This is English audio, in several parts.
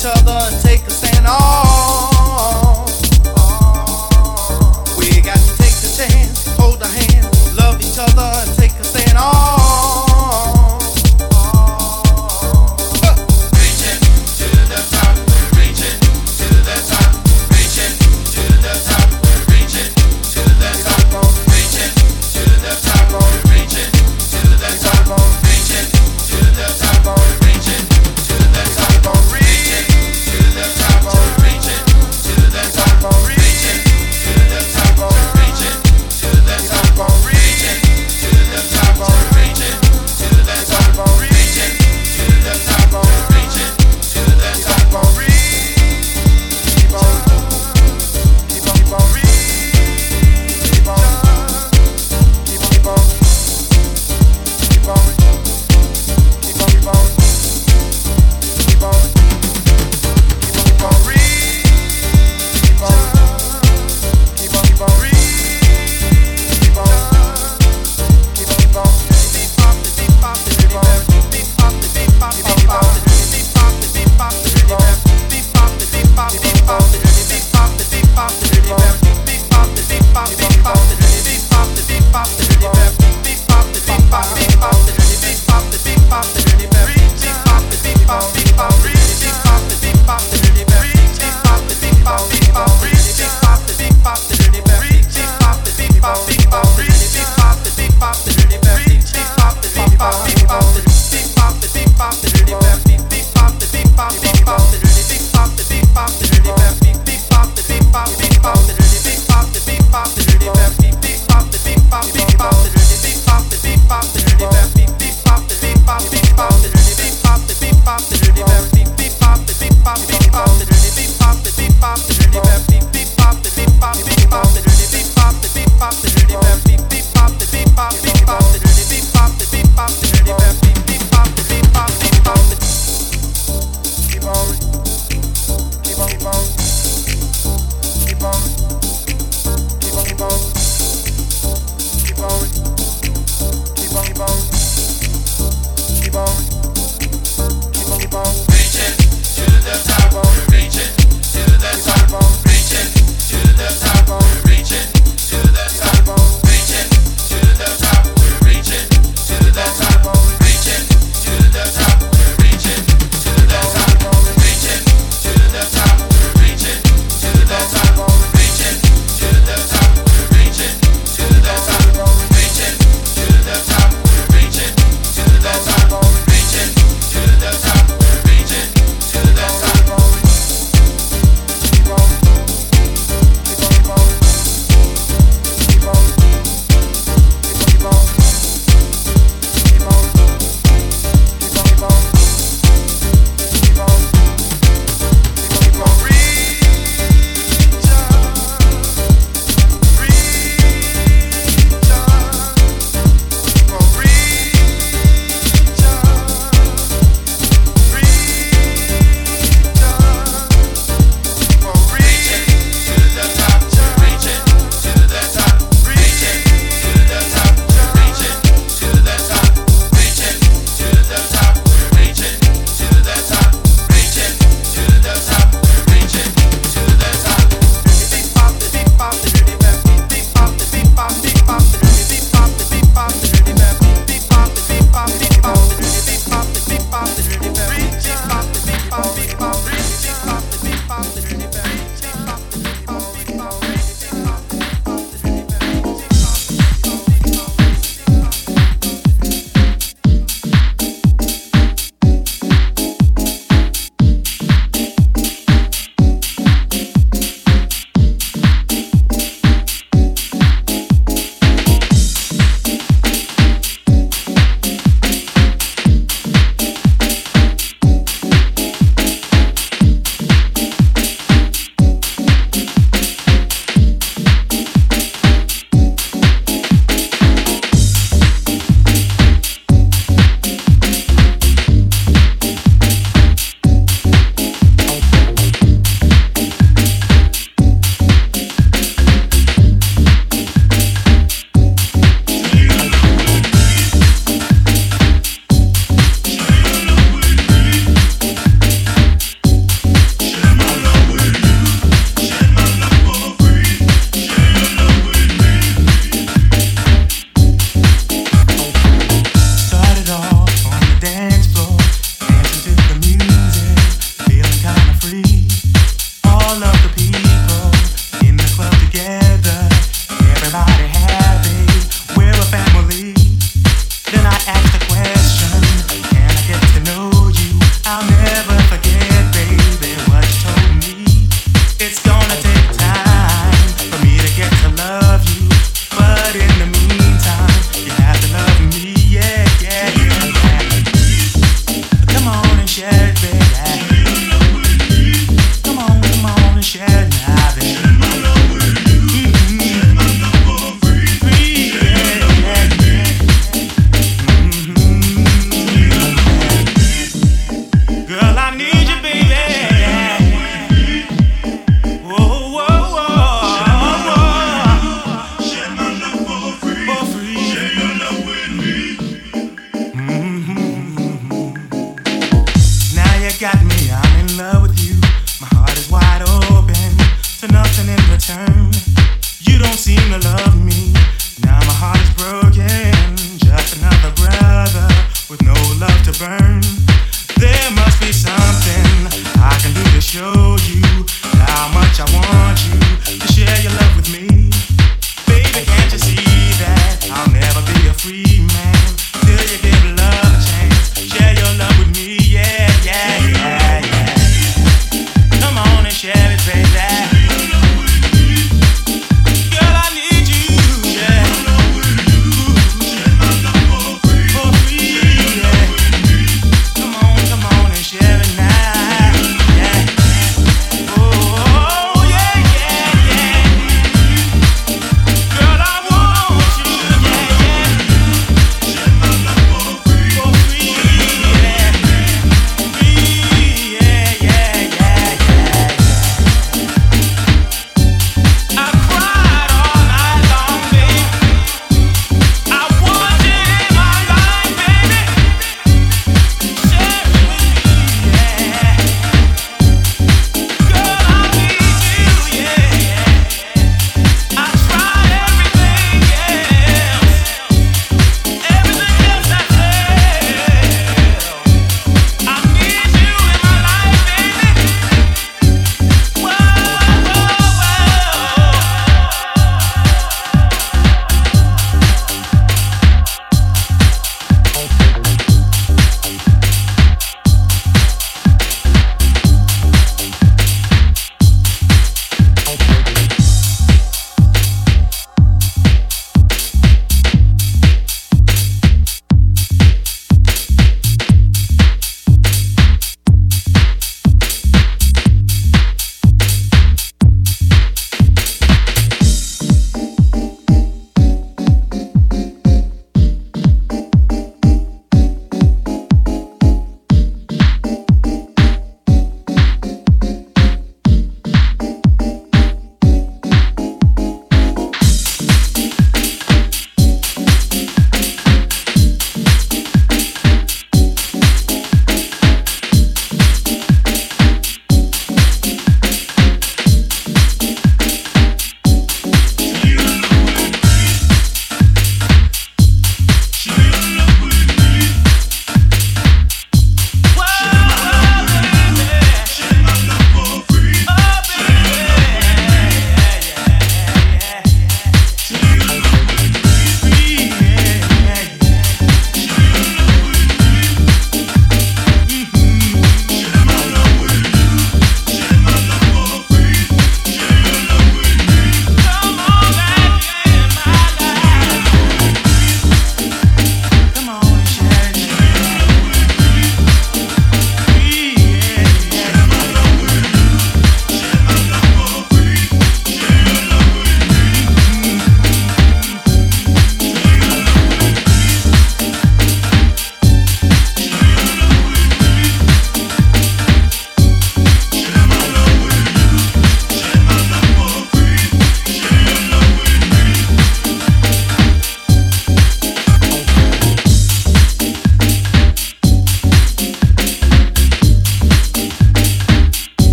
each other and take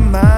music. I